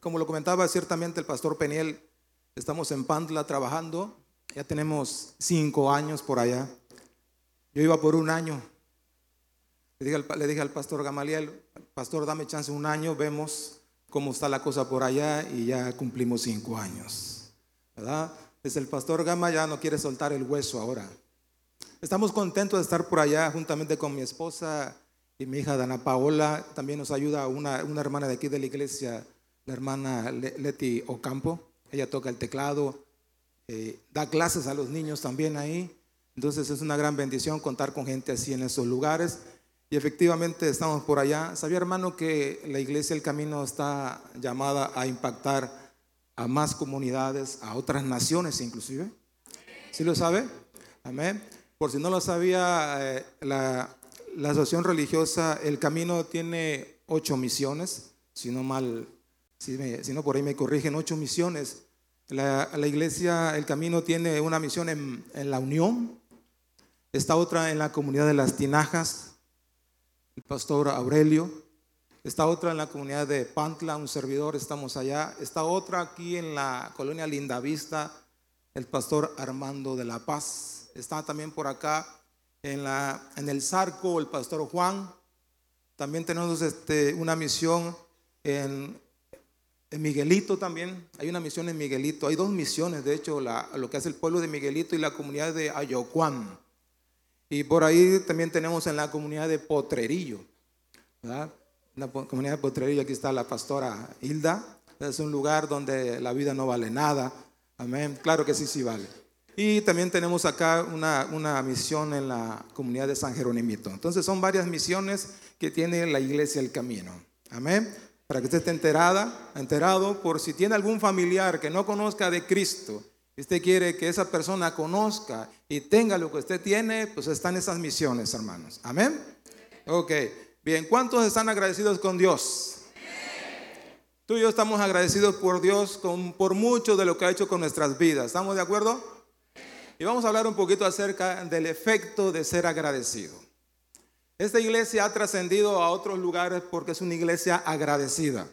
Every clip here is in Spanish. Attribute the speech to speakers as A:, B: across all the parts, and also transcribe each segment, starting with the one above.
A: Como lo comentaba ciertamente el pastor Peniel, estamos en Pantla trabajando, ya tenemos cinco años por allá. Yo iba por un año. Le dije al, pastor Gamaliel, pastor, dame chance un año, vemos cómo está la cosa por allá y ya cumplimos cinco años. ¿Verdad? Es el pastor Gama ya no quiere soltar el hueso ahora. Estamos contentos de estar por allá juntamente con mi esposa y mi hija Dana Paola. También nos ayuda una, una hermana de aquí de la iglesia, la hermana Leti Ocampo. Ella toca el teclado, eh, da clases a los niños también ahí. Entonces es una gran bendición contar con gente así en esos lugares. Y efectivamente estamos por allá. ¿Sabía hermano que la iglesia El Camino está llamada a impactar a más comunidades, a otras naciones inclusive. ¿Sí lo sabe? Amén. Por si no lo sabía, eh, la, asociación religiosa El Camino tiene ocho misiones, si no mal, si, no por ahí me corrigen, ocho misiones. La, iglesia El Camino tiene una misión en, en la Unión, está otra en la comunidad de las Tinajas, el pastor Aurelio, Está otra en la comunidad de Pantla, un servidor, estamos allá. Está otra aquí en la colonia Lindavista, el pastor Armando de la Paz. Está también por acá en, el Zarco, el pastor Juan. También tenemos este, una misión en, en, Miguelito también. Hay una misión en Miguelito. Hay dos misiones, de hecho, lo que hace el pueblo de Miguelito y la comunidad de Ayocuán. Y por ahí también tenemos en la comunidad de Potrerillo. ¿verdad? la comunidad de Potrerillo, aquí está la pastora Hilda. Es un lugar donde la vida no vale nada. Amén. Claro que sí, sí vale. Y también tenemos acá una, una misión en la comunidad de San Jerónimito. Entonces son varias misiones que tiene la iglesia El Camino. Amén. Para que usted esté enterada, enterado, por si tiene algún familiar que no conozca de Cristo, usted quiere que esa persona conozca y tenga lo que usted tiene, pues están esas misiones, hermanos. Amén. Ok. Bien, ¿cuántos están agradecidos con Dios? Tú y yo estamos agradecidos por Dios con, por mucho de lo que ha hecho con nuestras vidas. ¿Estamos de acuerdo? Y vamos a hablar un poquito acerca del efecto de ser agradecido. Esta iglesia ha trascendido a otros lugares porque es una iglesia agradecida.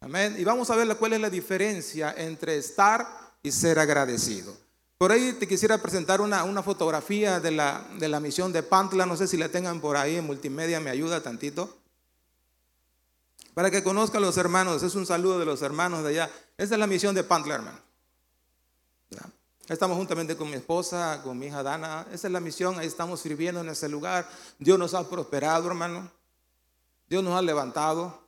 A: Amén. Y vamos a ver cuál es la diferencia entre estar y ser agradecido. Por ahí te quisiera presentar una, una fotografía de la, de la, misión de Pantla. No sé si la tengan por ahí en multimedia, me ayuda tantito. Para que conozcan los hermanos, es un saludo de los hermanos de allá. Esta es la misión de Pantla, hermano. Estamos juntamente con mi esposa, con mi hija Dana. Esa es la misión, ahí estamos sirviendo en ese lugar. Dios nos ha prosperado, hermano. Dios nos ha levantado.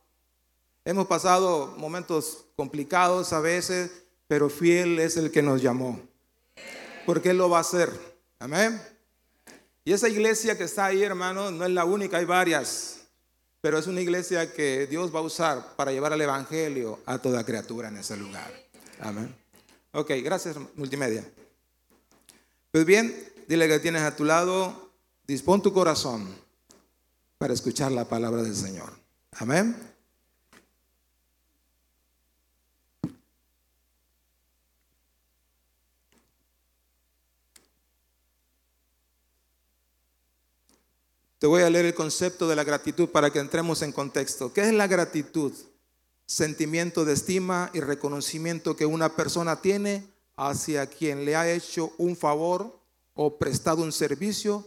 A: Hemos pasado momentos complicados a veces, pero fiel es el que nos llamó porque Él lo va a hacer. Amén. Y esa iglesia que está ahí, hermano, no es la única, hay varias. Pero es una iglesia que Dios va a usar para llevar el Evangelio a toda criatura en ese lugar. Amén. Ok, gracias, multimedia. Pues bien, dile que tienes a tu lado, dispón tu corazón para escuchar la palabra del Señor. Amén. Te voy a leer el concepto de la gratitud para que entremos en contexto. ¿Qué es la gratitud? Sentimiento de estima y reconocimiento que una persona tiene hacia quien le ha hecho un favor o prestado un servicio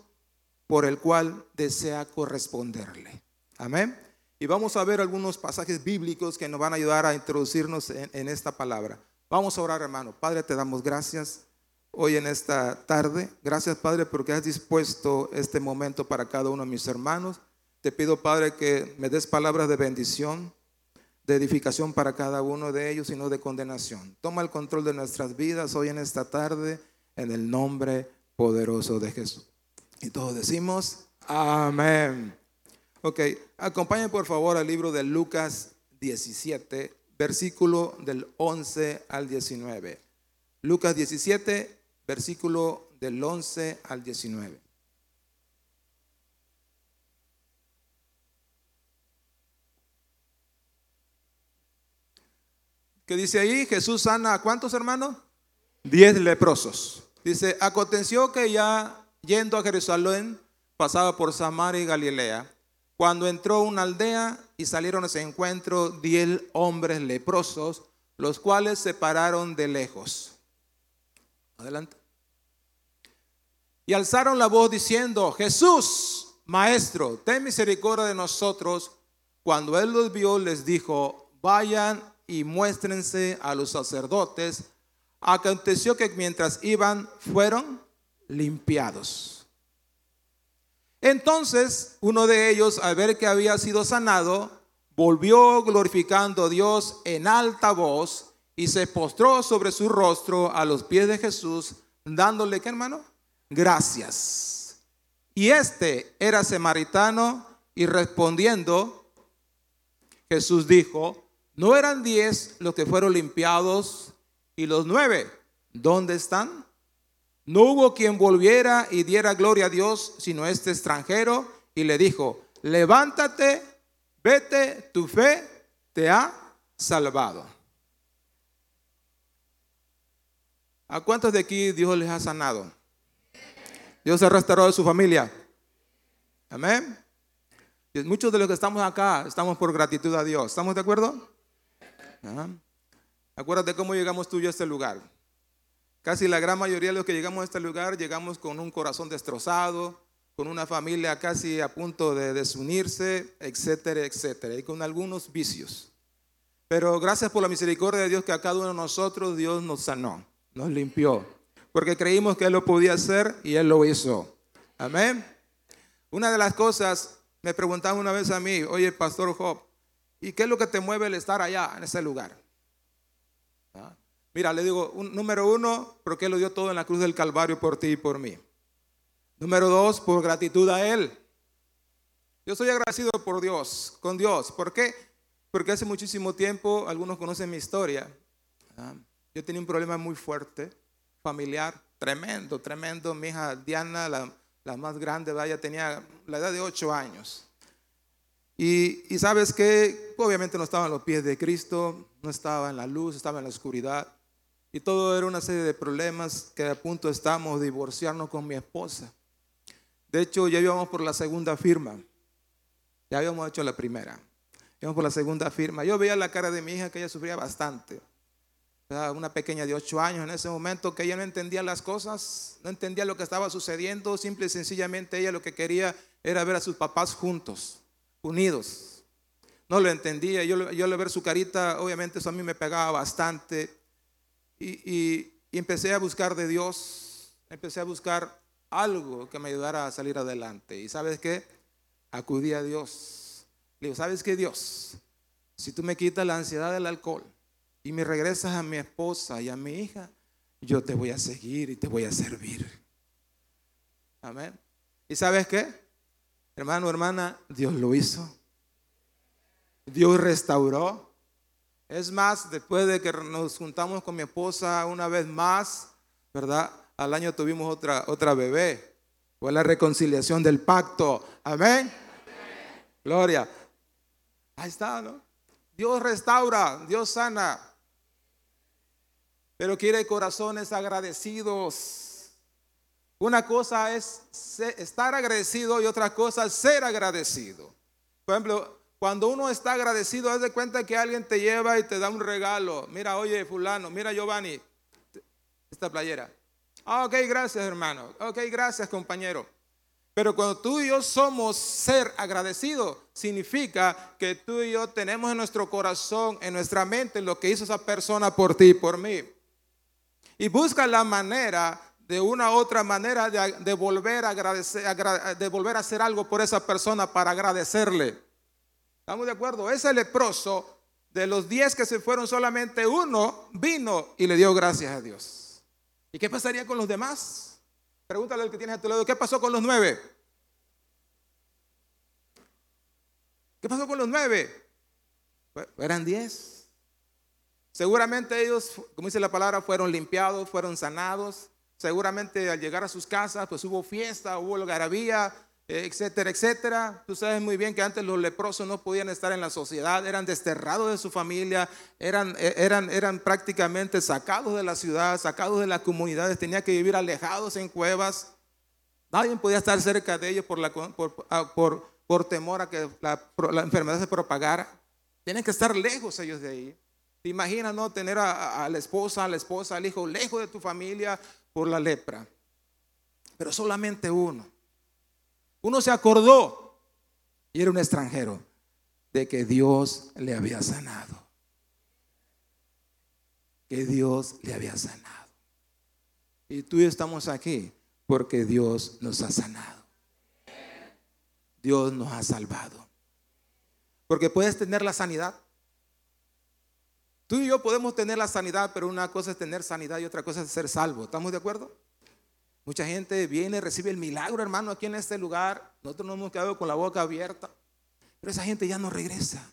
A: por el cual desea corresponderle. Amén. Y vamos a ver algunos pasajes bíblicos que nos van a ayudar a introducirnos en, esta palabra. Vamos a orar, hermano. Padre, te damos gracias hoy en esta tarde. Gracias, Padre, porque has dispuesto este momento para cada uno de mis hermanos. Te pido, Padre, que me des palabras de bendición, de edificación para cada uno de ellos y no de condenación. Toma el control de nuestras vidas hoy en esta tarde, en el nombre poderoso de Jesús. Y todos decimos, amén. Ok, acompáñenme por favor al libro de Lucas 17, versículo del 11 al 19. Lucas 17, versículo del 11 al 19. ¿Qué dice ahí? Jesús sana a cuántos hermanos? Diez leprosos. Dice, aconteció que ya yendo a Jerusalén, pasaba por Samaria y Galilea. Cuando entró una aldea, y salieron a ese encuentro diez hombres leprosos, los cuales se pararon de lejos. Adelante. Y alzaron la voz diciendo, Jesús, Maestro, ten misericordia de nosotros. Cuando él los vio, les dijo, vayan y muéstrense a los sacerdotes. Aconteció que mientras iban, fueron limpiados. Entonces uno de ellos, al ver que había sido sanado, volvió glorificando a Dios en alta voz y se postró sobre su rostro a los pies de Jesús, dándole, ¿qué hermano? Gracias. Y este era samaritano y respondiendo, Jesús dijo, ¿no eran diez los que fueron limpiados y los nueve? ¿Dónde están? No hubo quien volviera y diera gloria a Dios, sino este extranjero, y le dijo, levántate, vete, tu fe te ha salvado. ¿A cuántos de aquí Dios les ha sanado? Dios ha restaurado su familia. Amén. muchos de los que estamos acá estamos por gratitud a Dios. ¿Estamos de acuerdo? Acuérdate cómo llegamos tú y yo a este lugar. Casi la gran mayoría de los que llegamos a este lugar llegamos con un corazón destrozado, con una familia casi a punto de desunirse, etcétera, etcétera, y con algunos vicios. Pero gracias por la misericordia de Dios que a cada uno de nosotros Dios nos sanó nos limpió, porque creímos que Él lo podía hacer y Él lo hizo. Amén. Una de las cosas, me preguntaba una vez a mí, oye, Pastor Job, ¿y qué es lo que te mueve el estar allá, en ese lugar? ¿Ah? Mira, le digo, número uno, porque Él lo dio todo en la cruz del Calvario por ti y por mí. Número dos, por gratitud a Él. Yo soy agradecido por Dios, con Dios. ¿Por qué? Porque hace muchísimo tiempo, algunos conocen mi historia. ¿ah? Yo tenía un problema muy fuerte, familiar, tremendo, tremendo. Mi hija Diana, la, más grande, ella tenía la edad de ocho años. Y, sabes que obviamente no estaba en los pies de Cristo, no estaba en la luz, estaba en la oscuridad. Y todo era una serie de problemas que a punto estamos de divorciarnos con mi esposa. De hecho, ya íbamos por la segunda firma. Ya habíamos hecho la primera. Íbamos por la segunda firma. Yo veía la cara de mi hija que ella sufría bastante una pequeña de ocho años en ese momento que ella no entendía las cosas, no entendía lo que estaba sucediendo, simple y sencillamente ella lo que quería era ver a sus papás juntos, unidos. No lo entendía, yo, yo al ver su carita, obviamente eso a mí me pegaba bastante y, y empecé a buscar de Dios, empecé a buscar algo que me ayudara a salir adelante. ¿Y sabes qué? Acudí a Dios. Le digo, ¿sabes qué Dios? Si tú me quitas la ansiedad del alcohol, y me regresas a mi esposa y a mi hija, yo te voy a seguir y te voy a servir. Amén. ¿Y sabes qué? Hermano, hermana, Dios lo hizo. Dios restauró. Es más, después de que nos juntamos con mi esposa una vez más, ¿verdad? Al año tuvimos otra, otra bebé. Fue la reconciliación del pacto. Amén. Gloria. Ahí está, ¿no? Dios restaura, Dios sana pero quiere corazones agradecidos. Una cosa es estar agradecido y otra cosa es ser agradecido. Por ejemplo, cuando uno está agradecido, haz de cuenta que alguien te lleva y te da un regalo. Mira, oye, fulano, mira, Giovanni, esta playera. Ah, ok, gracias, hermano. Ok, gracias, compañero. Pero cuando tú y yo somos ser agradecidos, significa que tú y yo tenemos en nuestro corazón, en nuestra mente, lo que hizo esa persona por ti y por mí y busca la manera de una u otra manera de, volver a agradecer, de volver a hacer algo por esa persona para agradecerle. ¿Estamos de acuerdo? Ese leproso, de los diez que se fueron, solamente uno vino y le dio gracias a Dios. ¿Y qué pasaría con los demás? Pregúntale al que tienes a tu lado, ¿qué pasó con los nueve? ¿Qué pasó con los nueve? eran diez. Seguramente ellos, como dice la palabra, fueron limpiados, fueron sanados. Seguramente al llegar a sus casas, pues hubo fiesta, hubo algarabía, eh, etcétera, etcétera. Tú sabes muy bien que antes los leprosos no podían estar en la sociedad, eran desterrados de su familia, eran, eh, eran, eran prácticamente sacados de la ciudad, sacados de las comunidades, tenían que vivir alejados en cuevas. Nadie podía estar cerca de ellos por, por, ah, por, por temor a que la, la enfermedad se propagara. Tienen que estar lejos ellos de ahí. ¿Te imaginas no tener a, a, la esposa, a la esposa, al hijo lejos de tu familia por la lepra? Pero solamente uno. Uno se acordó y era un extranjero de que Dios le había sanado. Que Dios le había sanado. Y tú y yo estamos aquí porque Dios nos ha sanado. Dios nos ha salvado. Porque puedes tener la sanidad. Tú y yo podemos tener la sanidad, pero una cosa es tener sanidad y otra cosa es ser salvo. ¿Estamos de acuerdo? Mucha gente viene, recibe el milagro, hermano, aquí en este lugar. Nosotros nos hemos quedado con la boca abierta. Pero esa gente ya no regresa.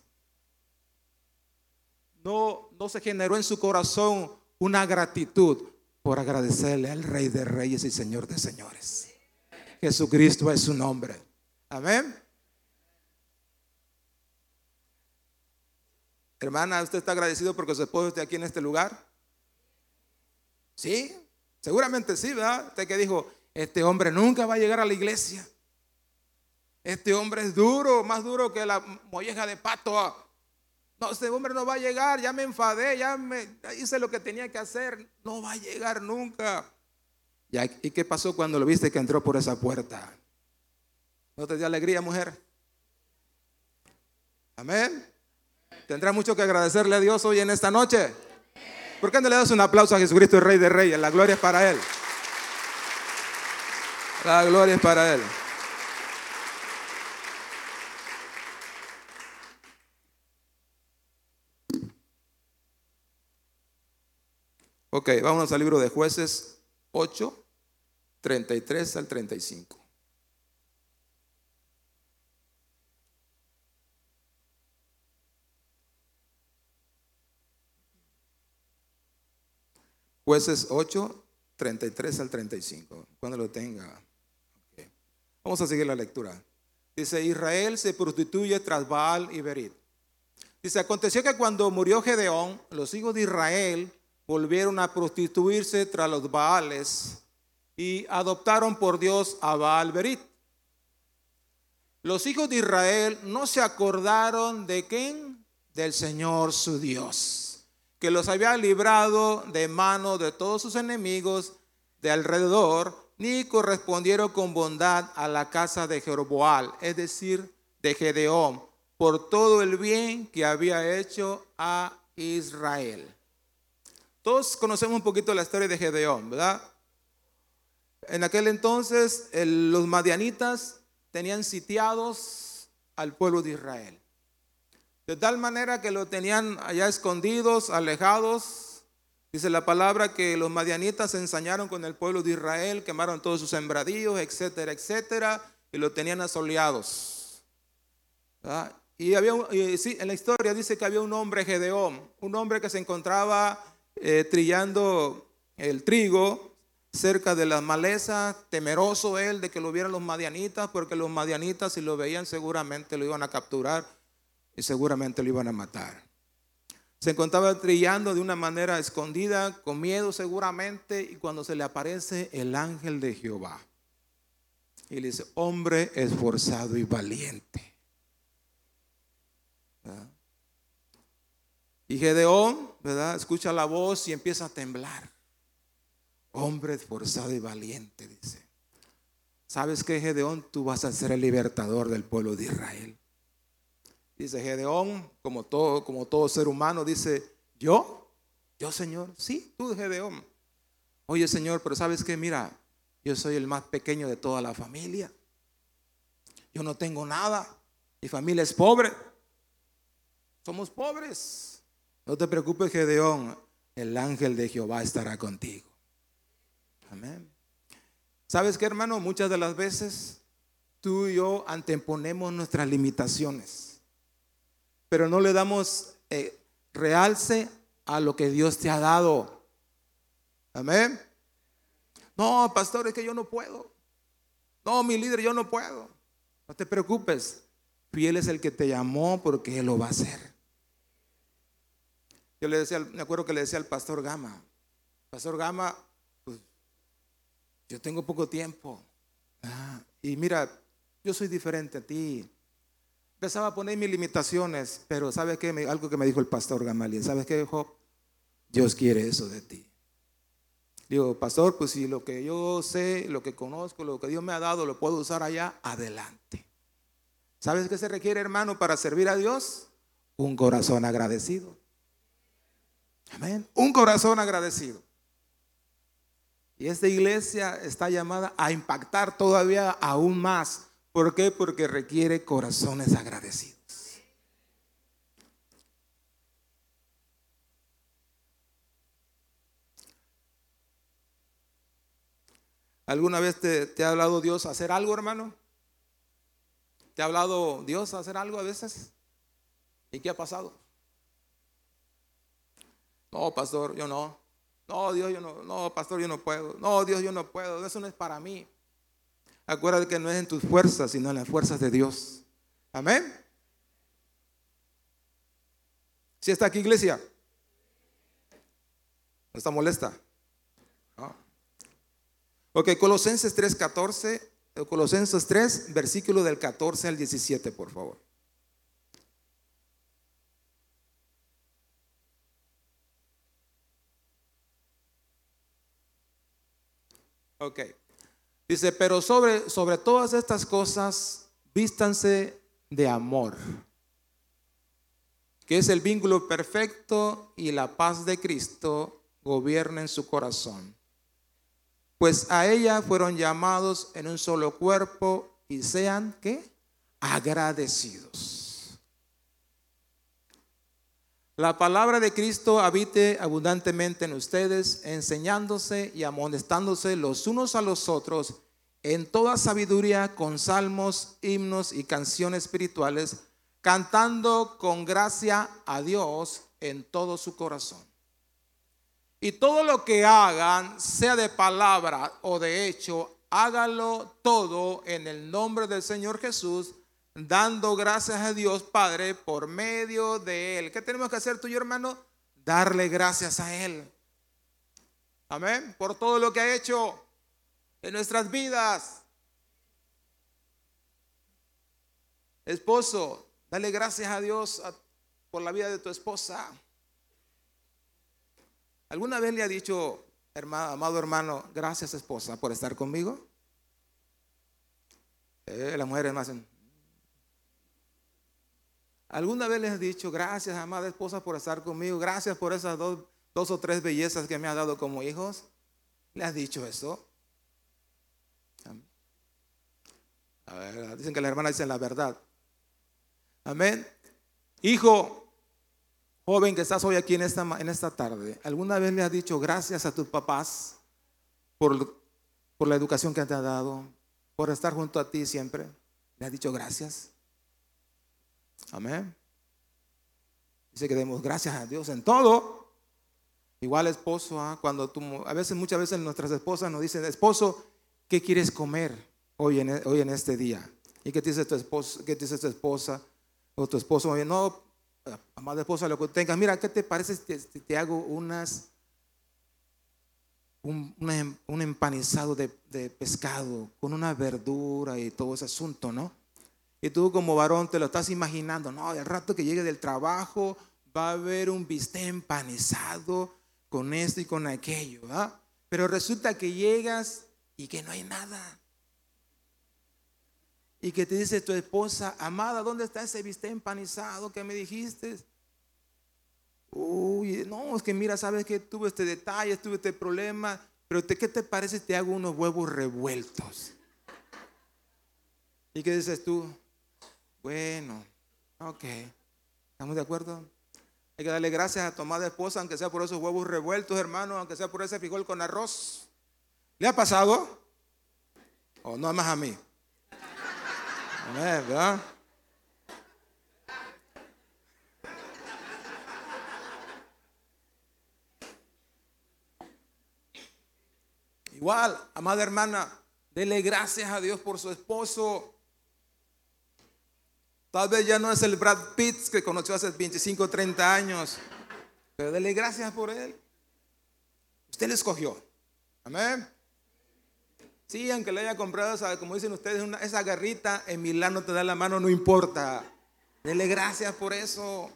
A: No, no se generó en su corazón una gratitud por agradecerle al Rey de Reyes y Señor de Señores. Jesucristo es su nombre. Amén. Hermana, ¿usted está agradecido porque su esposo esté aquí en este lugar? Sí, seguramente sí, ¿verdad? Usted que dijo, este hombre nunca va a llegar a la iglesia. Este hombre es duro, más duro que la molleja de pato. No, este hombre no va a llegar, ya me enfadé, ya hice lo que tenía que hacer, no va a llegar nunca. ¿Y qué pasó cuando lo viste que entró por esa puerta? ¿No te dio alegría, mujer? Amén. Tendrá mucho que agradecerle a Dios hoy en esta noche. ¿Por qué no le das un aplauso a Jesucristo, el Rey de Reyes? La gloria es para Él. La gloria es para Él. Ok, vamos al libro de jueces 8, 33 al 35. Jueces 8, 33 al 35. Cuando lo tenga. Vamos a seguir la lectura. Dice, Israel se prostituye tras Baal y Berit. Dice, aconteció que cuando murió Gedeón, los hijos de Israel volvieron a prostituirse tras los Baales y adoptaron por Dios a Baal Berit. Los hijos de Israel no se acordaron de quién? Del Señor su Dios, que los había librado de mano de todos sus enemigos de alrededor, ni correspondieron con bondad a la casa de Jeroboal, es decir, de Gedeón, por todo el bien que había hecho a Israel. Todos conocemos un poquito la historia de Gedeón, ¿verdad? En aquel entonces los madianitas tenían sitiados al pueblo de Israel. De tal manera que lo tenían allá escondidos, alejados. Dice la palabra que los madianitas se ensañaron con el pueblo de Israel, quemaron todos sus sembradíos, etcétera, etcétera, y lo tenían asoleados. Y había, sí, en la historia dice que había un hombre, Gedeón, un hombre que se encontraba eh, trillando el trigo cerca de las malezas, temeroso él de que lo vieran los madianitas, porque los madianitas si lo veían seguramente lo iban a capturar y seguramente lo iban a matar. Se encontraba trillando de una manera escondida, con miedo seguramente, y cuando se le aparece el ángel de Jehová, y le dice, hombre esforzado y valiente. Y Gedeón, ¿verdad? Escucha la voz y empieza a temblar. Hombre esforzado y valiente, dice. ¿Sabes qué, Gedeón? Tú vas a ser el libertador del pueblo de Israel. Dice Gedeón, como todo, como todo ser humano, dice, ¿yo? ¿Yo, Señor? Sí, tú, Gedeón. Oye, Señor, pero ¿sabes qué? Mira, yo soy el más pequeño de toda la familia. Yo no tengo nada. Mi familia es pobre. Somos pobres. No te preocupes, Gedeón, el ángel de Jehová estará contigo. Amén. ¿Sabes qué, hermano? Muchas de las veces tú y yo anteponemos nuestras limitaciones, pero no le damos eh, realce a lo que Dios te ha dado. Amén. No, pastor, es que yo no puedo. No, mi líder, yo no puedo. No te preocupes. Fiel es el que te llamó porque Él lo va a hacer. Yo le decía, me acuerdo que le decía al pastor Gama, pastor Gama, pues, yo tengo poco tiempo. Ah, y mira, yo soy diferente a ti. Empezaba a poner mis limitaciones, pero ¿sabes qué? Algo que me dijo el pastor Gamaliel, ¿sabes qué, Job? Dios quiere eso de ti. Digo, pastor, pues si lo que yo sé, lo que conozco, lo que Dios me ha dado, lo puedo usar allá, adelante. ¿Sabes qué se requiere, hermano, para servir a Dios? Un corazón agradecido. Amén. Un corazón agradecido. Y esta iglesia está llamada a impactar todavía aún más. ¿Por qué? Porque requiere corazones agradecidos. ¿Alguna vez te, ha hablado Dios a hacer algo, hermano? ¿Te ha hablado Dios a hacer algo a veces? ¿Y qué ha pasado? No, pastor, yo no. No, Dios, yo no. No, pastor, yo no puedo. No, Dios, yo no puedo. Eso no es para mí. Acuérdate que no es en tus fuerzas, sino en las fuerzas de Dios. Amén. ¿Si está aquí, iglesia? ¿No está molesta? Ok, Colosenses 3, 14. Colosenses 3, versículo del 14 al 17, por favor. Ok. Dice, pero sobre, sobre todas estas cosas, vístanse de amor, que es el vínculo perfecto y la paz de Cristo gobierna en su corazón pues a ella fueron llamados en un solo cuerpo y sean ¿qué? agradecidos. La palabra de Cristo habite abundantemente en ustedes, enseñándose y amonestándose los unos a los otros en toda sabiduría con salmos, himnos y canciones espirituales, cantando con gracia a Dios en todo su corazón. Y todo lo que hagan, sea de palabra o de hecho, hágalo todo en el nombre del Señor Jesús, dando gracias a Dios Padre por medio de Él. ¿Qué tenemos que hacer tú y hermano? Darle gracias a Él. Amén. Por todo lo que ha hecho en nuestras vidas. Esposo, dale gracias a Dios por la vida de tu esposa. ¿Alguna vez le ha dicho, hermano, amado hermano, gracias esposa por estar conmigo? Eh, las mujeres más. ¿Alguna vez le has dicho, gracias amada esposa por estar conmigo? Gracias por esas dos, o tres bellezas que me ha dado como hijos. ¿Le has dicho eso? A ver, dicen que las hermanas dicen la verdad. Amén. Hijo, Joven que estás hoy aquí en esta, tarde, ¿alguna vez le has dicho gracias a tus papás por, por la educación que te ha dado, por estar junto a ti siempre? ¿Le has dicho gracias? Amén. Dice que demos gracias a Dios en todo. Igual esposo, ¿ah? cuando tú, a veces, muchas veces nuestras esposas nos dicen, esposo, ¿qué quieres comer hoy en, hoy en este día? ¿Y qué te dice tu esposa? ¿Qué dice tu esposa? O tu esposo, no, amada esposa, lo que tengas, mira, ¿qué te parece si te, hago unas, un, un empanizado de, de, pescado con una verdura y todo ese asunto, ¿no? Y tú como varón te lo estás imaginando, no, al rato que llegue del trabajo va a haber un bistec empanizado con esto y con aquello, ¿ah? Pero resulta que llegas y que no hay nada y que te dice tu esposa, amada, ¿dónde está ese bistec empanizado que me dijiste? Uy, no, es que mira, sabes que tuve este detalle, tuve este problema, pero ¿qué te parece si te hago unos huevos revueltos? ¿Y qué dices tú? Bueno, ok, ¿estamos de acuerdo? Hay que darle gracias a tu amada esposa, aunque sea por esos huevos revueltos, hermano, aunque sea por ese frijol con arroz. ¿Le ha pasado? ¿O no más a mí? Igual, amada hermana, dele gracias a Dios por su esposo. Tal vez ya no es el Brad Pitt que conoció hace 25, 30 años, pero dele gracias por él. Usted le escogió. Amén. Sí, aunque le haya comprado, como dicen ustedes, esa garrita en Milán no te da la mano, no importa. Dele gracias por eso.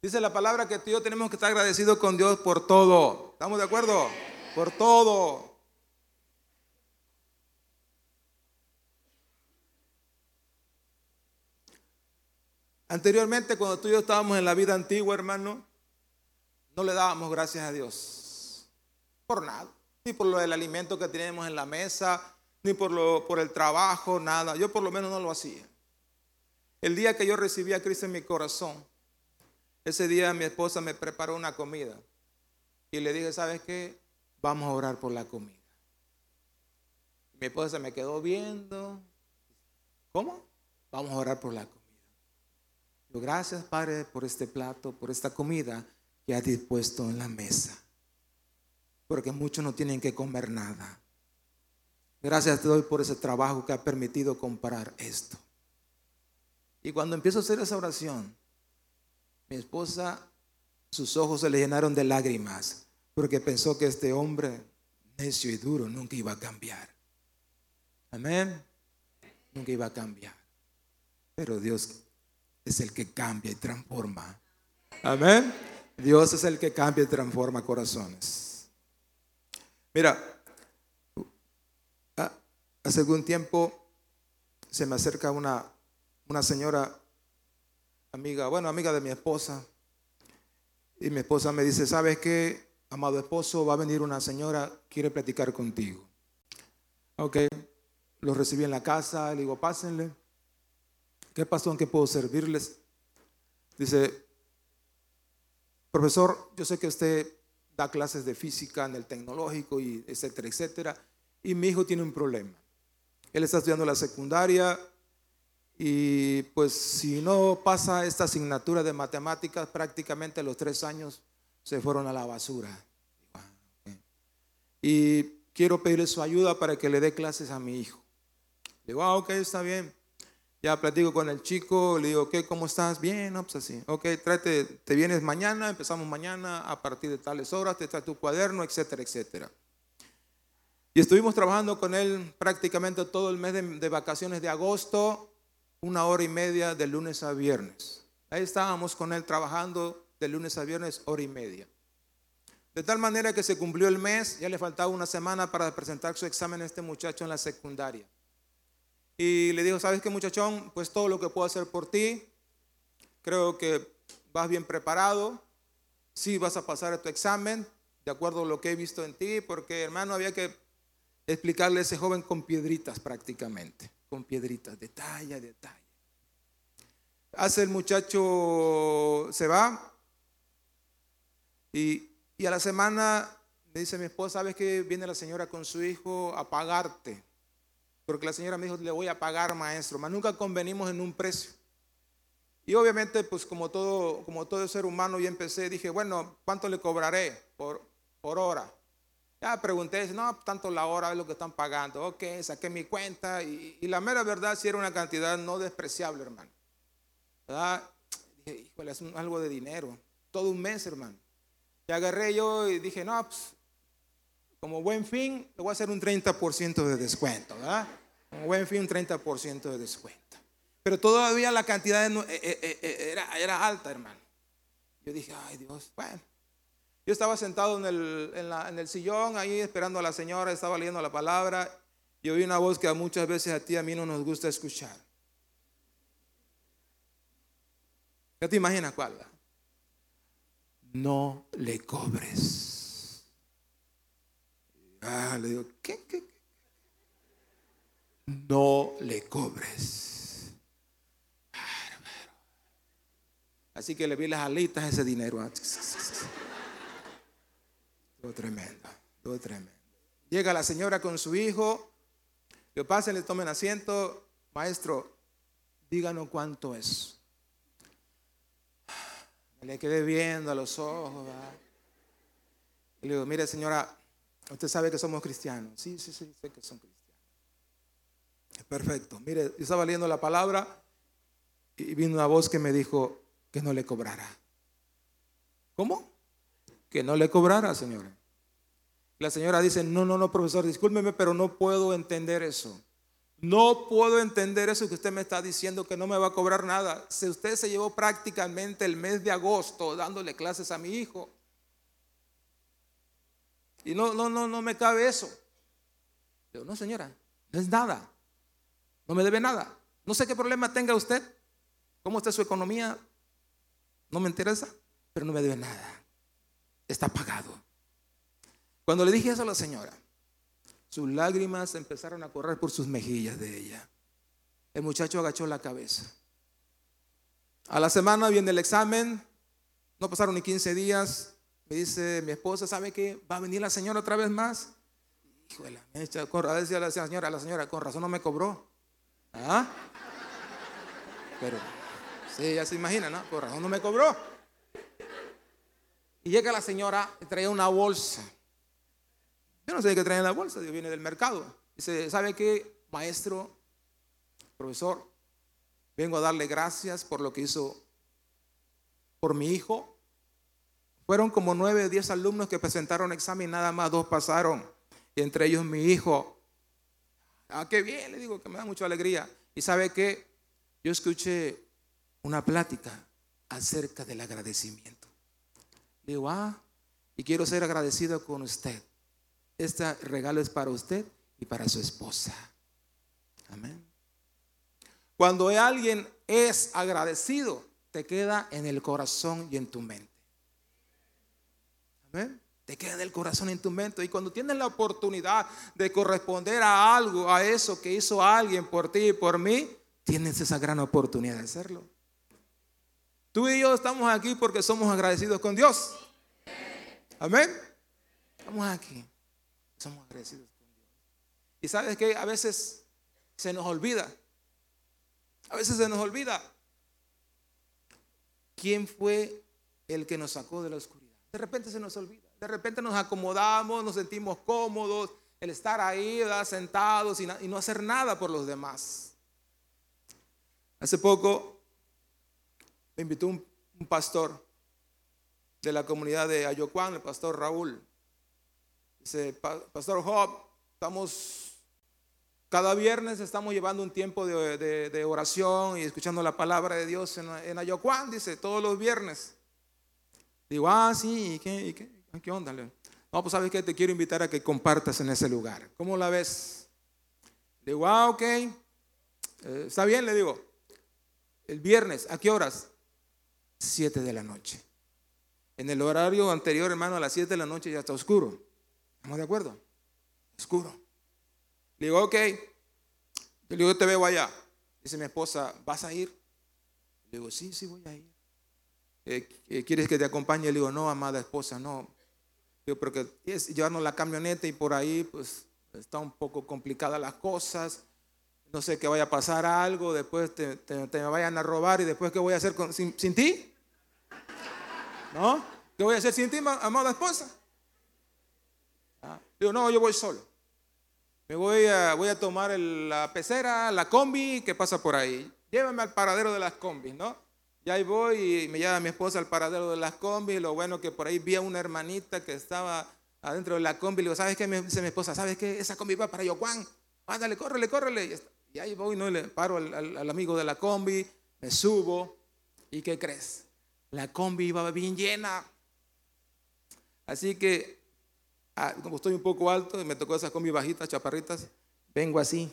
A: Dice la palabra que tú y yo tenemos que estar agradecidos con Dios por todo. ¿Estamos de acuerdo? Por todo. Anteriormente, cuando tú y yo estábamos en la vida antigua, hermano, no le dábamos gracias a Dios. Por nada. Ni por lo del alimento que tenemos en la mesa, ni por, lo, por el trabajo, nada. Yo por lo menos no lo hacía. El día que yo recibí a Cristo en mi corazón, ese día mi esposa me preparó una comida y le dije, ¿sabes qué? Vamos a orar por la comida. Mi esposa se me quedó viendo. ¿Cómo? Vamos a orar por la comida. Gracias, Padre, por este plato, por esta comida que has dispuesto en la mesa. Porque muchos no tienen que comer nada. Gracias te doy por ese trabajo que ha permitido comprar esto. Y cuando empiezo a hacer esa oración, mi esposa, sus ojos se le llenaron de lágrimas porque pensó que este hombre necio y duro nunca iba a cambiar. Amén. Nunca iba a cambiar. Pero Dios es el que cambia y transforma. Amén. Dios es el que cambia y transforma corazones. Mira, hace algún tiempo se me acerca una, una señora amiga, bueno, amiga de mi esposa. Y mi esposa me dice, ¿sabes qué, amado esposo? Va a venir una señora, quiere platicar contigo. Ok, lo recibí en la casa, le digo, pásenle. ¿Qué pasó? ¿En qué puedo servirles? Dice, profesor, yo sé que usted da clases de física en el tecnológico y etcétera, etcétera. Y mi hijo tiene un problema. Él está estudiando la secundaria, y pues si no pasa esta asignatura de matemáticas, prácticamente los tres años se fueron a la basura. Y quiero pedirle su ayuda para que le dé clases a mi hijo. Le digo, ah, ok, está bien. Ya platico con el chico, le digo, ok, ¿cómo estás? Bien, no, pues así. Ok, tráete, te vienes mañana, empezamos mañana a partir de tales horas, te trae tu cuaderno, etcétera, etcétera. Y estuvimos trabajando con él prácticamente todo el mes de, de vacaciones de agosto una hora y media de lunes a viernes. Ahí estábamos con él trabajando de lunes a viernes, hora y media. De tal manera que se cumplió el mes, ya le faltaba una semana para presentar su examen a este muchacho en la secundaria. Y le dijo, ¿sabes qué muchachón? Pues todo lo que puedo hacer por ti, creo que vas bien preparado, sí vas a pasar a tu examen, de acuerdo a lo que he visto en ti, porque hermano había que explicarle a ese joven con piedritas prácticamente con piedritas, detalle, detalle. Hace el muchacho, se va y, y a la semana me dice mi esposa, ¿sabes que viene la señora con su hijo a pagarte? Porque la señora me dijo, le voy a pagar maestro, mas nunca convenimos en un precio. Y obviamente, pues como todo, como todo ser humano, yo empecé, dije, bueno, ¿cuánto le cobraré por, por hora? Ya pregunté, no, tanto la hora es lo que están pagando. Ok, saqué mi cuenta y, la mera verdad sí era una cantidad no despreciable, hermano. ¿Verdad? Dije, híjole, es algo de dinero. Todo un mes, hermano. Y agarré yo y dije, no, pues, como buen fin, le voy a hacer un 30% de descuento, ¿verdad? Como buen fin, un 30% de descuento. Pero todavía la cantidad eh, eh, eh, era, alta, hermano. Yo dije, ay Dios, bueno. Yo estaba sentado en el, sillón ahí esperando a la señora, estaba leyendo la palabra y oí una voz que muchas veces a ti a mí no nos gusta escuchar. ¿Qué te imaginas cuál? No le cobres. Ah, le digo, ¿qué, qué? No le cobres. Así que le vi las alitas a ese dinero. Todo tremendo, todo tremendo. Llega la señora con su hijo, que pasen, le tomen asiento. Maestro, díganos cuánto es. le quedé viendo a los ojos. Le digo, mire señora, usted sabe que somos cristianos. Sí, sí, sí, sé que son cristianos. Perfecto. Mire, yo estaba leyendo la palabra y vino una voz que me dijo que no le cobrara. ¿Cómo? que no le cobrara, señora. La señora dice, no, no, no, profesor, discúlpeme, pero no puedo entender eso. No puedo entender eso que usted me está diciendo que no me va a cobrar nada. Si usted se llevó prácticamente el mes de agosto dándole clases a mi hijo. Y no, no, no, no me cabe eso. Digo, no señora, no es nada. No me debe nada. No sé qué problema tenga usted. ¿Cómo está su economía? No me interesa, pero no me debe nada. Está pagado. Cuando le dije eso a la señora, sus lágrimas empezaron a correr por sus mejillas de ella. El muchacho agachó la cabeza. A la semana viene el examen, no pasaron ni 15 días. Me dice mi esposa, ¿sabe qué? ¿Va a venir la señora otra vez más? Hijo de la mecha, a decía la señora, la señora, con razón no me cobró. ¿Ah? Pero, sí, ya se imagina, ¿no? Con razón no me cobró. Y llega la señora y trae una bolsa. Yo no sé qué trae en la bolsa, viene del mercado. Dice, ¿sabe qué, maestro, profesor? Vengo a darle gracias por lo que hizo por mi hijo. Fueron como nueve o diez alumnos que presentaron examen, nada más dos pasaron. Y entre ellos mi hijo. Ah, qué bien, le digo, que me da mucha alegría. Y sabe que yo escuché una plática acerca del agradecimiento. Le digo, ah, y quiero ser agradecido con usted. Este regalo es para usted y para su esposa. Amén. Cuando alguien es agradecido, te queda en el corazón y en tu mente. Amén. Te queda en el corazón en tu mente. Y cuando tienes la oportunidad de corresponder a algo, a eso que hizo alguien por ti y por mí, tienes esa gran oportunidad de hacerlo. Tú y yo estamos aquí porque somos agradecidos con Dios. Amén. Estamos aquí. Somos agradecidos con Dios. Y sabes que a veces se nos olvida. A veces se nos olvida quién fue el que nos sacó de la oscuridad. De repente se nos olvida. De repente nos acomodamos, nos sentimos cómodos, el estar ahí, sentados y, no hacer nada por los demás. Hace poco me invitó un, pastor de la comunidad de Ayocuán, el pastor Raúl. Dice, Pastor Job, estamos, cada viernes estamos llevando un tiempo de, oración y escuchando la palabra de Dios en, en dice, todos los viernes. Digo, ah, sí, ¿y qué, qué, qué onda? No, pues sabes que te quiero invitar a que compartas en ese lugar. ¿Cómo la ves? Digo, ah, ok. Eh, está bien, le digo. El viernes, ¿a qué horas? Siete de la noche. En el horario anterior, hermano, a las siete de la noche ya está oscuro. ¿Estamos de acuerdo? Oscuro. Le digo, ok. Le digo, te veo allá. Dice mi esposa, ¿vas a ir? Le digo, sí, sí voy a ir. Eh, eh, ¿Quieres que te acompañe? Le digo, no, amada esposa, no. Digo, porque es llevarnos la camioneta y por ahí, pues, está un poco complicada las cosas. No sé que vaya a pasar algo, después te, te, vayan a robar y después, ¿qué voy a hacer sin, sin ti? ¿No? ¿Qué voy a hacer sin ti, amada esposa? Digo, no, yo voy solo. Me voy a, voy a tomar la pecera, la combi que pasa por ahí. Llévame al paradero de las combis, ¿no? Y ahí voy y me lleva mi esposa al paradero de las combis. Lo bueno que por ahí vi a una hermanita que estaba adentro de la combi. Le digo, ¿sabes qué? Me dice mi esposa, ¿sabes qué? Esa combi va para Yocuán. Ándale, córrele, córrele. Y ahí voy, ¿no? le paro al amigo de la combi, me subo. ¿Y qué crees? La combi iba bien llena. Así que Ah, como estoy un poco alto y me tocó esas combi bajitas, chaparritas, vengo así.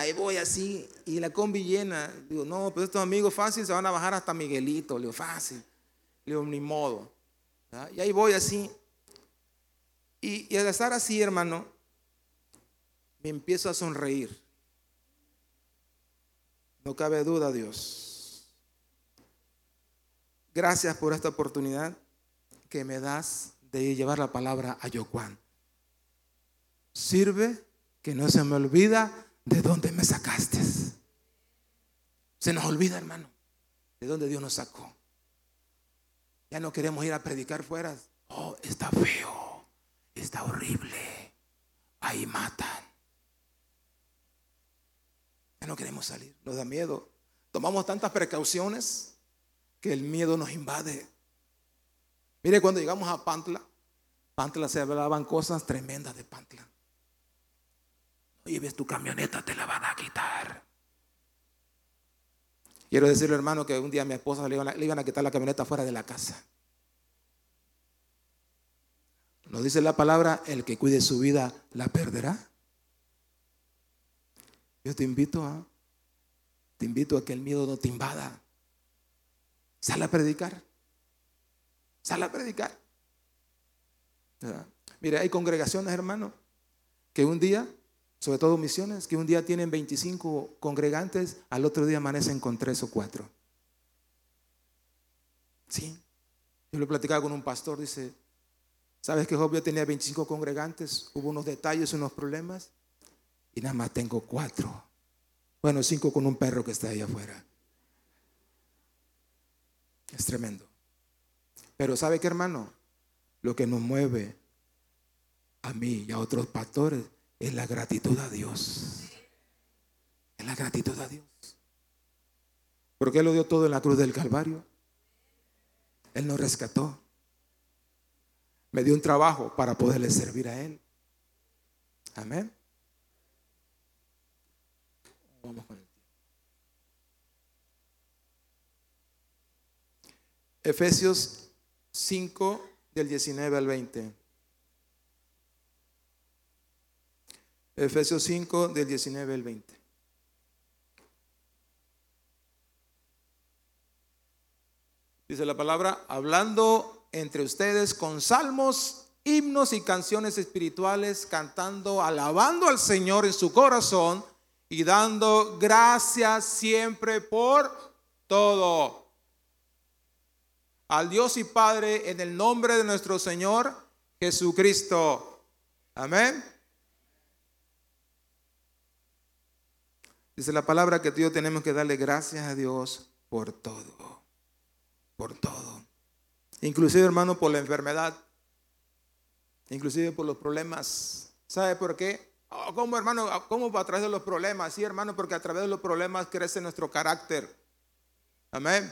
A: Ahí voy así y la combi llena. Digo, no, pues estos amigos fácil se van a bajar hasta Miguelito. Le digo, fácil. Le digo, ni modo. Y ahí voy así. Y, y al estar así, hermano, me empiezo a sonreír. No cabe duda, Dios. Gracias por esta oportunidad que me das de llevar la palabra a Yocuán. Sirve que no se me olvida de dónde me sacaste. Se nos olvida, hermano, de dónde Dios nos sacó. Ya no queremos ir a predicar fuera. Oh, está feo, está horrible. Ahí matan. Ya no queremos salir, nos da miedo. Tomamos tantas precauciones que el miedo nos invade. Mire, cuando llegamos a Pantla, Pantla se hablaban cosas tremendas de Pantla. No lleves tu camioneta, te la van a quitar. Quiero decirle, hermano, que un día a mi esposa le iban a, quitar la camioneta fuera de la casa. Nos dice la palabra, el que cuide su vida la perderá. Yo te invito a, te invito a que el miedo no te invada. Sal a predicar. Sal a predicar. Mire, hay congregaciones, hermano, que un día, sobre todo misiones, que un día tienen 25 congregantes, al otro día amanecen con tres o cuatro. Sí. Yo lo platicaba con un pastor, dice, ¿sabes que Job tenía 25 congregantes? Hubo unos detalles, unos problemas, y nada más tengo cuatro. Bueno, cinco con un perro que está ahí afuera. Es tremendo. Pero ¿sabe qué, hermano? Lo que nos mueve a mí y a otros pastores es la gratitud a Dios. Es la gratitud a Dios. Porque Él lo dio todo en la cruz del Calvario. Él nos rescató. Me dio un trabajo para poderle servir a Él. Amén. Vamos con el Efesios 5 del 19 al 20. Efesios 5 del 19 al 20. Dice la palabra, hablando entre ustedes con salmos, himnos y canciones espirituales, cantando, alabando al Señor en su corazón y dando gracias siempre por todo. Al Dios y Padre en el nombre de nuestro Señor Jesucristo. Amén. Dice la palabra que tú tenemos que darle gracias a Dios por todo. Por todo. Inclusive, hermano, por la enfermedad. Inclusive por los problemas. ¿Sabe por qué? Oh, ¿Cómo, hermano? ¿Cómo a través de los problemas? Sí, hermano, porque a través de los problemas crece nuestro carácter. Amén.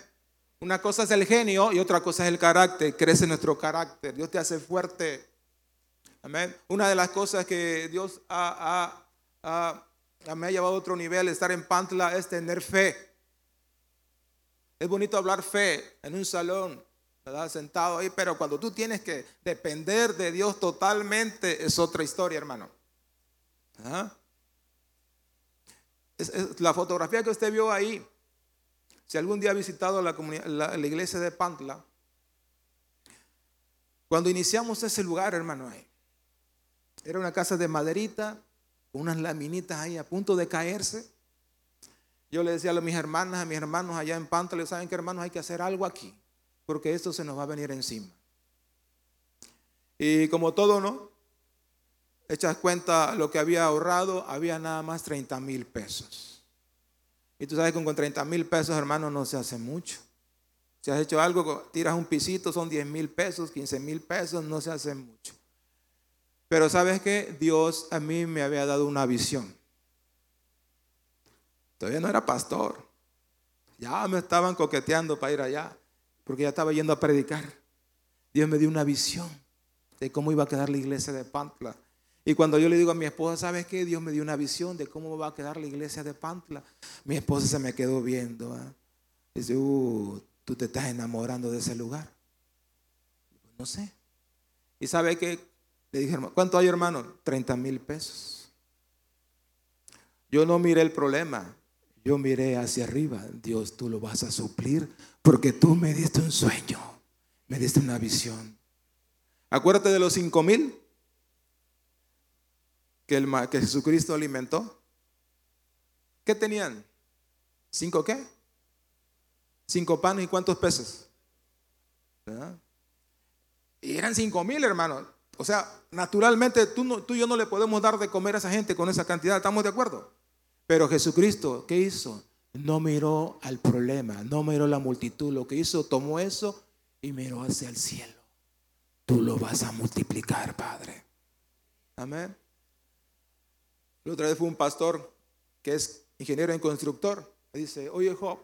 A: Una cosa es el genio y otra cosa es el carácter. Crece nuestro carácter. Dios te hace fuerte. Amén. Una de las cosas que Dios ha, ha me ha llevado a otro nivel, estar en Pantla, es tener fe. Es bonito hablar fe en un salón, ¿verdad? Sentado ahí, pero cuando tú tienes que depender de Dios totalmente, es otra historia, hermano. La fotografía que usted vio ahí, si algún día ha visitado la, la, la iglesia de Pantla, cuando iniciamos ese lugar, hermano, ahí, era una casa de maderita, unas laminitas ahí a punto de caerse. Yo le decía a mis hermanas, a mis hermanos allá en Pantla, ¿saben qué hermanos? Hay que hacer algo aquí, porque esto se nos va a venir encima. Y como todo, ¿no? Echas cuenta lo que había ahorrado, había nada más 30 mil pesos. Y tú sabes que con 30 mil pesos, hermano, no se hace mucho. Si has hecho algo, tiras un pisito, son 10 mil pesos, 15 mil pesos, no se hace mucho. Pero sabes que Dios a mí me había dado una visión. Todavía no era pastor. Ya me estaban coqueteando para ir allá, porque ya estaba yendo a predicar. Dios me dio una visión de cómo iba a quedar la iglesia de Pantla. Y cuando yo le digo a mi esposa, ¿sabes qué? Dios me dio una visión de cómo va a quedar la iglesia de Pantla. Mi esposa se me quedó viendo. ¿eh? Dice, uh, tú te estás enamorando de ese lugar. No sé. Y sabe que le dije, ¿cuánto hay hermano? 30 mil pesos. Yo no miré el problema, yo miré hacia arriba. Dios, tú lo vas a suplir porque tú me diste un sueño, me diste una visión. Acuérdate de los 5 mil que, que Jesucristo alimentó. ¿Qué tenían? ¿Cinco qué? Cinco panes y cuántos pesos. Y eran cinco mil, hermanos. O sea, naturalmente tú, tú y yo no le podemos dar de comer a esa gente con esa cantidad, ¿estamos de acuerdo? Pero Jesucristo, ¿qué hizo? No miró al problema, no miró la multitud, lo que hizo, tomó eso y miró hacia el cielo. Tú lo vas a multiplicar, Padre. Amén. La otra vez fue un pastor que es ingeniero en constructor. Me dice, oye Job,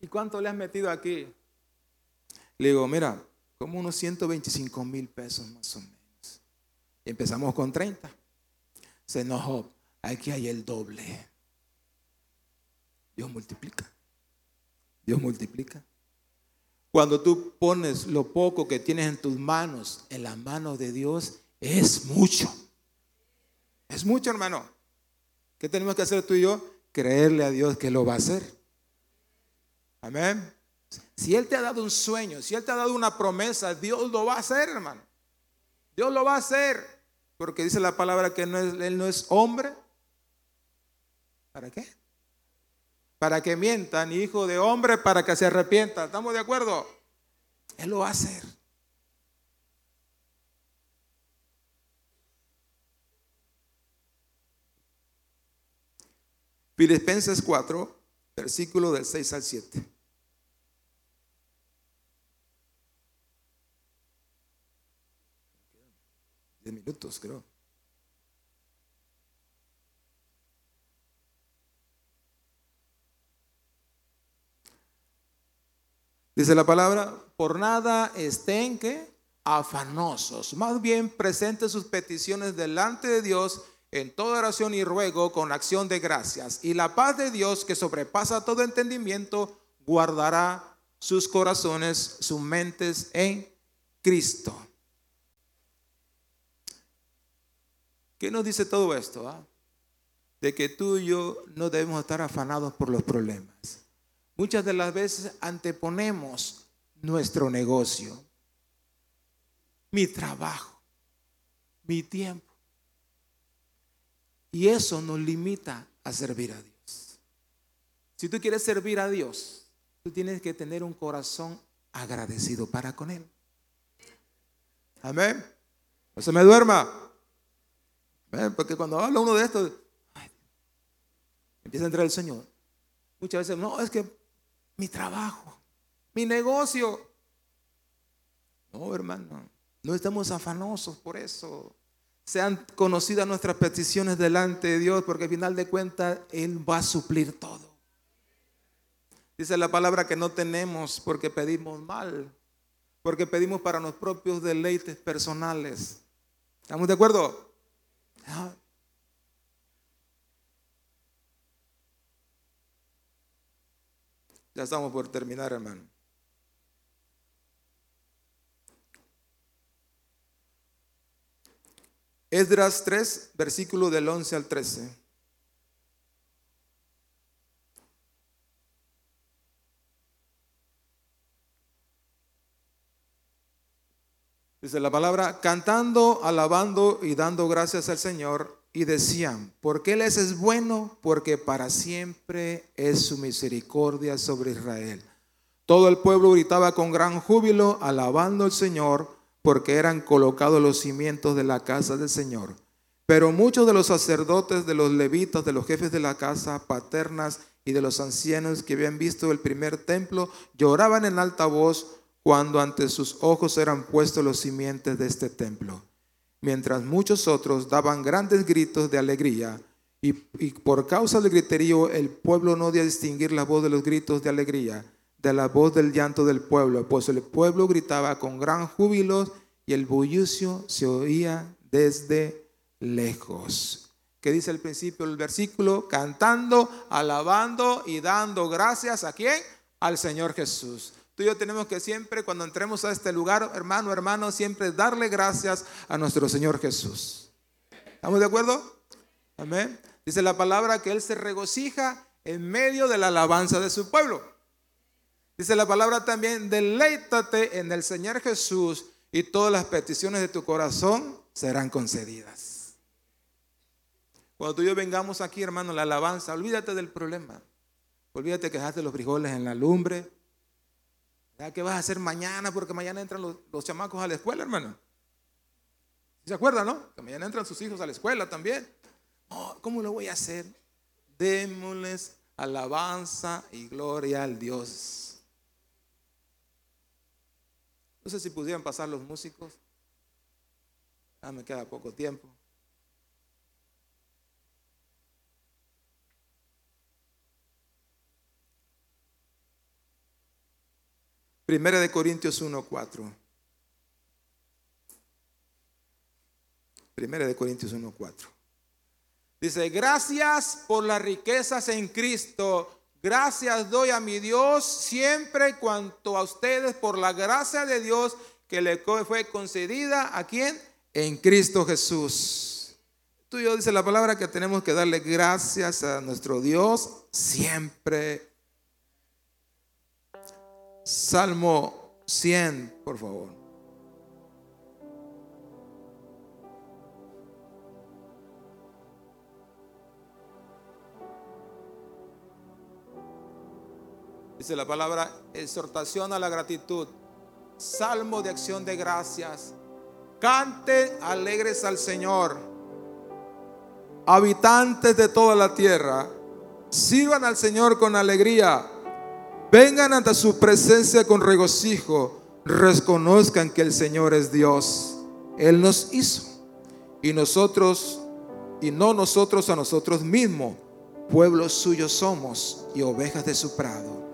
A: ¿y cuánto le has metido aquí? Le digo, mira, como unos 125 mil pesos más o menos. Empezamos con 30. Se enojó. aquí hay el doble. Dios multiplica. Dios multiplica. Cuando tú pones lo poco que tienes en tus manos en las manos de Dios, es mucho. Es mucho, hermano. ¿Qué tenemos que hacer tú y yo? Creerle a Dios que lo va a hacer. Amén. Si Él te ha dado un sueño, si Él te ha dado una promesa, Dios lo va a hacer, hermano. Dios lo va a hacer. Porque dice la palabra que no es, Él no es hombre. ¿Para qué? Para que mienta, ni hijo de hombre para que se arrepienta. ¿Estamos de acuerdo? Él lo va a hacer. Filipenses 4, versículo del 6 al 7. Minutos, creo. Dice la palabra, por nada estén que afanosos, más bien presenten sus peticiones delante de Dios en toda oración y ruego con acción de gracias. Y la paz de Dios que sobrepasa todo entendimiento guardará sus corazones, sus mentes en Cristo. ¿Qué nos dice todo esto? Ah? De que tú y yo no debemos estar afanados por los problemas. Muchas de las veces anteponemos nuestro negocio, mi trabajo, mi tiempo y eso nos limita a servir a Dios. Si tú quieres servir a Dios, tú tienes que tener un corazón agradecido para con Él. Amén. No se me duerma. Porque cuando habla uno de esto, empieza a entrar el Señor. Muchas veces, no, es que mi trabajo, mi negocio. No, hermano, no estamos afanosos por eso sean conocidas nuestras peticiones delante de Dios, porque al final de cuentas Él va a suplir todo. Dice la palabra que no tenemos porque pedimos mal, porque pedimos para nuestros propios deleites personales. ¿Estamos de acuerdo? Ya estamos por terminar, hermano. Esdras 3, versículo del 11 al 13. Dice la palabra, cantando, alabando y dando gracias al Señor, y decían, porque Él es, es bueno, porque para siempre es su misericordia sobre Israel. Todo el pueblo gritaba con gran júbilo, alabando al Señor, porque eran colocados los cimientos de la casa del Señor. Pero muchos de los sacerdotes, de los levitas, de los jefes de la casa paternas y de los ancianos que habían visto el primer templo, lloraban en alta voz cuando ante sus ojos eran puestos los cimientos de este templo. Mientras muchos otros daban grandes gritos de alegría, y, por causa del griterío el pueblo no dio distinguir la voz de los gritos de alegría de la voz del llanto del pueblo, pues el pueblo gritaba con gran júbilo y el bullicio se oía desde lejos. ¿Qué dice el principio del versículo? Cantando, alabando y dando gracias a quién? Al Señor Jesús. Tú y yo tenemos que siempre, cuando entremos a este lugar, hermano, hermano, siempre darle gracias a nuestro Señor Jesús. ¿Estamos de acuerdo? Amén. Dice la palabra que Él se regocija en medio de la alabanza de su pueblo. Dice la palabra también, deleítate en el Señor Jesús y todas las peticiones de tu corazón serán concedidas. Cuando tú y yo vengamos aquí, hermano, la alabanza, olvídate del problema. Olvídate que dejaste los frijoles en la lumbre. ¿Qué vas a hacer mañana? Porque mañana entran los, chamacos a la escuela, hermano. ¿Se acuerdan, no? Que mañana entran sus hijos a la escuela también. ¿Cómo lo voy a hacer? Démosles alabanza y gloria al Dios no sé si pudieran pasar los músicos. Ya me queda poco tiempo. Primera de Corintios 1.4. Primera de Corintios 1.4. Dice, gracias por las riquezas en Cristo. Gracias doy a mi Dios siempre cuanto a ustedes por la gracia de Dios que le fue concedida a quien? En Cristo Jesús. Tú y yo dice la palabra que tenemos que darle gracias a nuestro Dios siempre. Salmo 100, por favor. Dice la palabra exhortación a la gratitud, salmo de acción de gracias. Canten alegres al Señor. Habitantes de toda la tierra, sirvan al Señor con alegría. Vengan ante su presencia con regocijo. Reconozcan que el Señor es Dios. Él nos hizo. Y nosotros, y no nosotros a nosotros mismos, pueblos suyos somos y ovejas de su prado.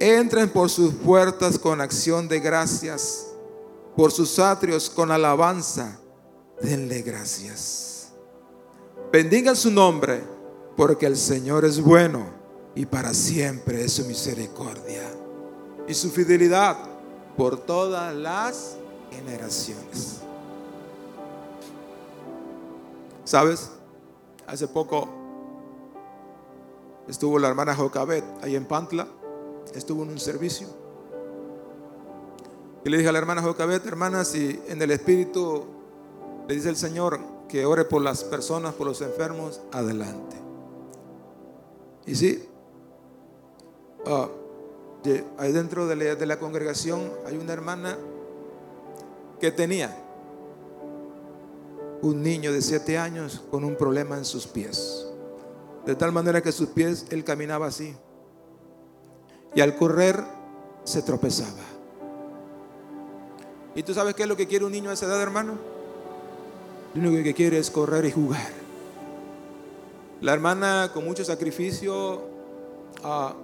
A: Entren por sus puertas con acción de gracias, por sus atrios con alabanza. Denle gracias. Bendigan su nombre, porque el Señor es bueno y para siempre es su misericordia y su fidelidad por todas las generaciones. ¿Sabes? Hace poco estuvo la hermana Jocabet ahí en Pantla estuvo en un servicio. Y le dije a la hermana Jocabet, hermana, si en el Espíritu le dice el Señor que ore por las personas, por los enfermos, adelante. Y sí, ah, ahí dentro de la, de la congregación hay una hermana que tenía un niño de siete años con un problema en sus pies. De tal manera que sus pies, él caminaba así. Y al correr se tropezaba. ¿Y tú sabes qué es lo que quiere un niño a esa edad, hermano? Lo único que quiere es correr y jugar. La hermana con mucho sacrificio ah,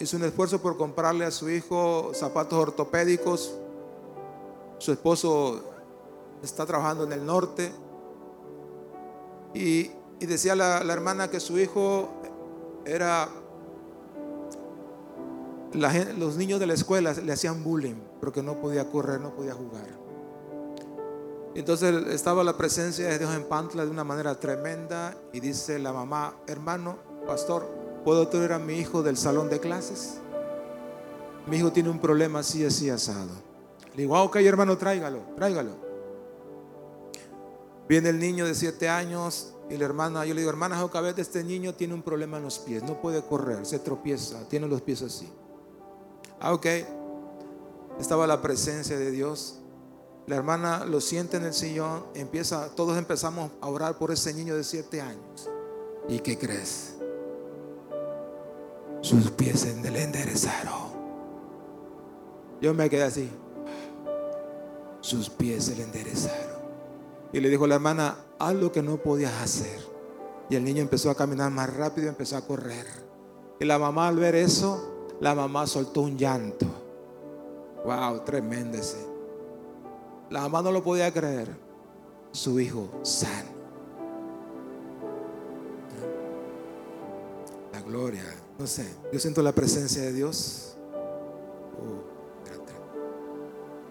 A: hizo un esfuerzo por comprarle a su hijo zapatos ortopédicos. Su esposo está trabajando en el norte. Y, decía la hermana que su hijo era los niños de la escuela le hacían bullying porque no podía correr, no podía jugar. Entonces estaba la presencia de Dios en Pantla de una manera tremenda y dice la mamá, hermano, pastor, ¿puedo traer a mi hijo del salón de clases? Mi hijo tiene un problema así, así, asado. Le digo, ah, ok, hermano, tráigalo, tráigalo. Viene el niño de siete años y la hermana, yo le digo, hermana Jocabet, este niño tiene un problema en los pies, no puede correr, se tropieza, tiene los pies así. Ah, ok. Estaba la presencia de Dios. La hermana lo siente en el sillón, empieza, todos empezamos a orar por ese niño de siete años. ¿Y qué crees? Sus pies se le enderezaron. Yo me quedé así. Sus pies se le enderezaron. Y le dijo la hermana, haz lo que no podías hacer. Y el niño empezó a caminar más rápido empezó a correr. Y la mamá al ver eso, la mamá soltó un llanto. Wow, tremendo ese. La mamá no lo podía creer. Su hijo sano. Gloria. No sé, yo siento la presencia de Dios. Oh,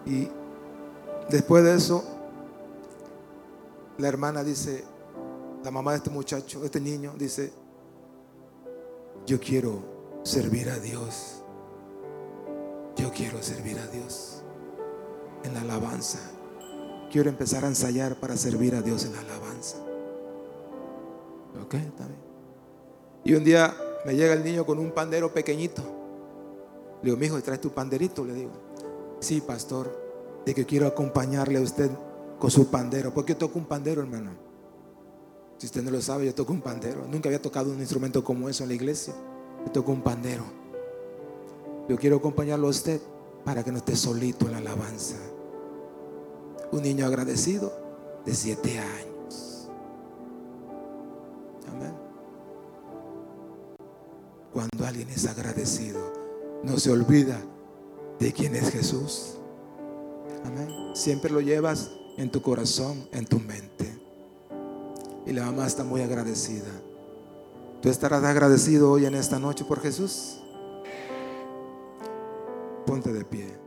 A: y después de eso, la hermana dice, la mamá de este muchacho, de este niño, dice, yo quiero servir a Dios. Yo quiero servir a Dios en la alabanza. Quiero empezar a ensayar para servir a Dios en la alabanza. Ok, bien. Y un día me llega el niño con un pandero pequeñito. Le digo, mi hijo, ¿traes tu panderito? Le digo, sí, pastor, de que quiero acompañarle a usted con su pandero. ¿Por qué toco un pandero, hermano? Si usted no lo sabe, yo toco un pandero. Nunca había tocado un instrumento como eso en la iglesia toco un pandero. Yo quiero acompañarlo a usted para que no esté solito en la alabanza. Un niño agradecido de siete años. Cuando alguien es agradecido, no se olvida de quién es Jesús. Amén. Siempre lo llevas en tu corazón, en tu mente. y la mamá está muy agradecida. ¿Tú estarás agradecido hoy en esta noche por Jesús? Ponte de pie.